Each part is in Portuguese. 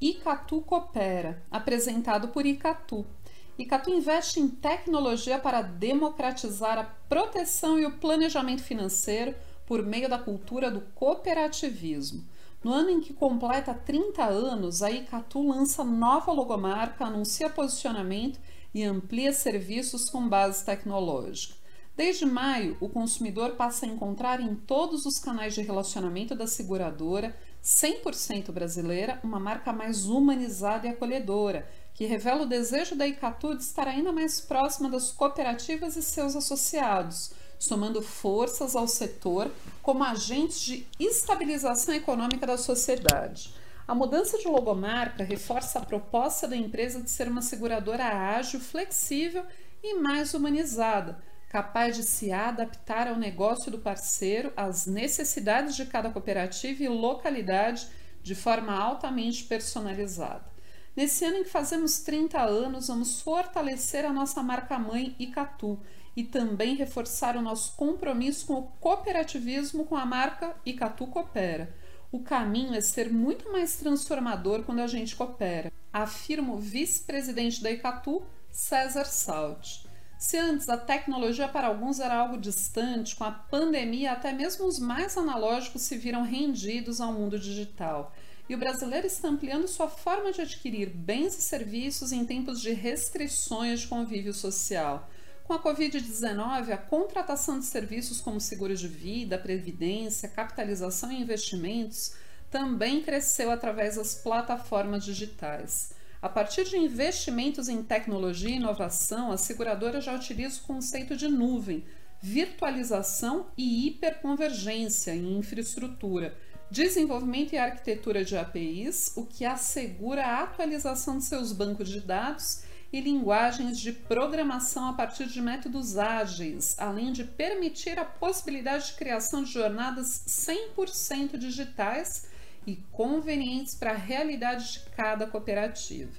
Icatu Coopera, apresentado por Icatu. Icatu investe em tecnologia para democratizar a proteção e o planejamento financeiro por meio da cultura do cooperativismo. No ano em que completa 30 anos, a Icatu lança nova logomarca, anuncia posicionamento e amplia serviços com base tecnológica. Desde maio, o consumidor passa a encontrar em todos os canais de relacionamento da seguradora 100% brasileira uma marca mais humanizada e acolhedora, que revela o desejo da Icatu de estar ainda mais próxima das cooperativas e seus associados, somando forças ao setor como agentes de estabilização econômica da sociedade. A mudança de logomarca reforça a proposta da empresa de ser uma seguradora ágil, flexível e mais humanizada, capaz de se adaptar ao negócio do parceiro, às necessidades de cada cooperativa e localidade de forma altamente personalizada. Nesse ano em que fazemos 30 anos, vamos fortalecer a nossa marca-mãe Icatu e também reforçar o nosso compromisso com o cooperativismo com a marca Icatu Coopera. O caminho é ser muito mais transformador quando a gente coopera, afirma o vice-presidente da Icatu, César Salt. Se antes a tecnologia para alguns era algo distante, com a pandemia até mesmo os mais analógicos se viram rendidos ao mundo digital. E o brasileiro está ampliando sua forma de adquirir bens e serviços em tempos de restrições de convívio social. Com a Covid-19, a contratação de serviços como seguros de vida, previdência, capitalização e investimentos também cresceu através das plataformas digitais. A partir de investimentos em tecnologia e inovação, a seguradora já utiliza o conceito de nuvem, virtualização e hiperconvergência em infraestrutura, desenvolvimento e arquitetura de APIs, o que assegura a atualização de seus bancos de dados e linguagens de programação a partir de métodos ágeis, além de permitir a possibilidade de criação de jornadas 100% digitais e convenientes para a realidade de cada cooperativa.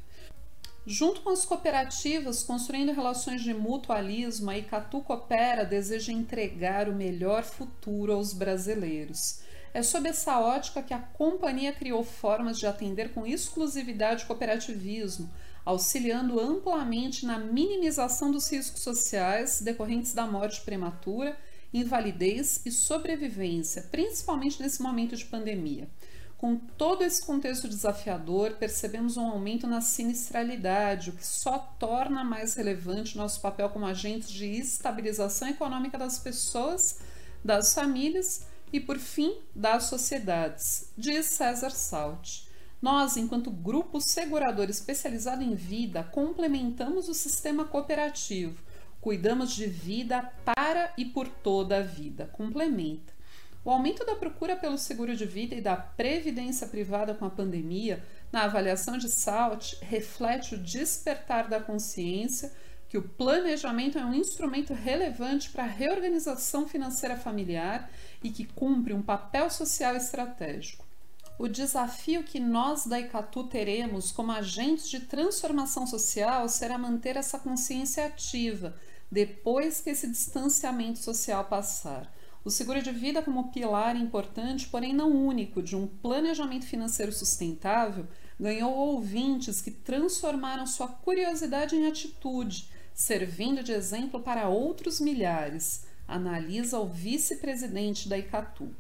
Junto com as cooperativas, construindo relações de mutualismo, a Icatu Coopera deseja entregar o melhor futuro aos brasileiros. É sob essa ótica que a companhia criou formas de atender com exclusividade o cooperativismo, auxiliando amplamente na minimização dos riscos sociais decorrentes da morte prematura, invalidez e sobrevivência, principalmente nesse momento de pandemia. Com todo esse contexto desafiador, percebemos um aumento na sinistralidade, o que só torna mais relevante nosso papel como agentes de estabilização econômica das pessoas, das famílias e, por fim, das sociedades, diz César Salt. Nós, enquanto grupo segurador especializado em vida, complementamos o sistema cooperativo, cuidamos de vida para e por toda a vida. Complementa. O aumento da procura pelo seguro de vida e da previdência privada com a pandemia, na avaliação de SALT, reflete o despertar da consciência que o planejamento é um instrumento relevante para a reorganização financeira familiar e que cumpre um papel social estratégico. O desafio que nós da Icatu teremos como agentes de transformação social será manter essa consciência ativa depois que esse distanciamento social passar o seguro de vida, como pilar importante, porém não único, de um planejamento financeiro sustentável, ganhou ouvintes que transformaram sua curiosidade em atitude, servindo de exemplo para outros milhares, analisa o vice-presidente da Icatu.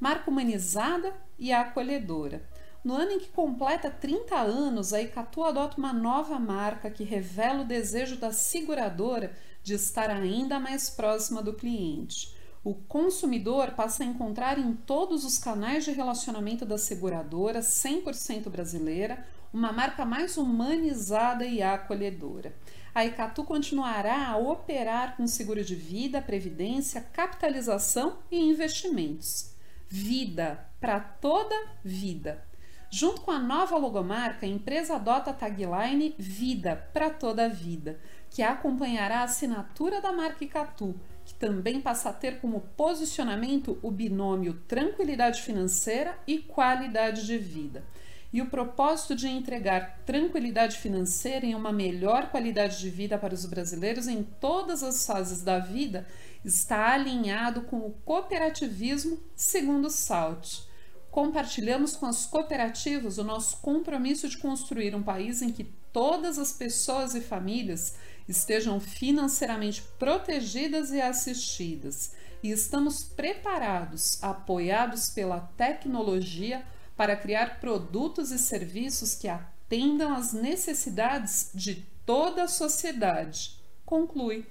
Marca humanizada e acolhedora. No ano em que completa 30 anos, a Icatu adota uma nova marca que revela o desejo da seguradora de estar ainda mais próxima do cliente o consumidor passa a encontrar em todos os canais de relacionamento da seguradora 100% brasileira uma marca mais humanizada e acolhedora. A Icatu continuará a operar com seguro de vida, previdência, capitalização e investimentos. Vida para toda vida. Junto com a nova logomarca, a empresa adota a tagline Vida para toda vida, que acompanhará a assinatura da marca Icatu que também passa a ter como posicionamento o binômio tranquilidade financeira e qualidade de vida. E o propósito de entregar tranquilidade financeira e uma melhor qualidade de vida para os brasileiros em todas as fases da vida está alinhado com o cooperativismo, segundo SALT. compartilhamos com as cooperativas o nosso compromisso de construir um país em que todas as pessoas e famílias estejam financeiramente protegidas e assistidas. E estamos preparados, apoiados pela tecnologia, para criar produtos e serviços que atendam às necessidades de toda a sociedade. Conclui.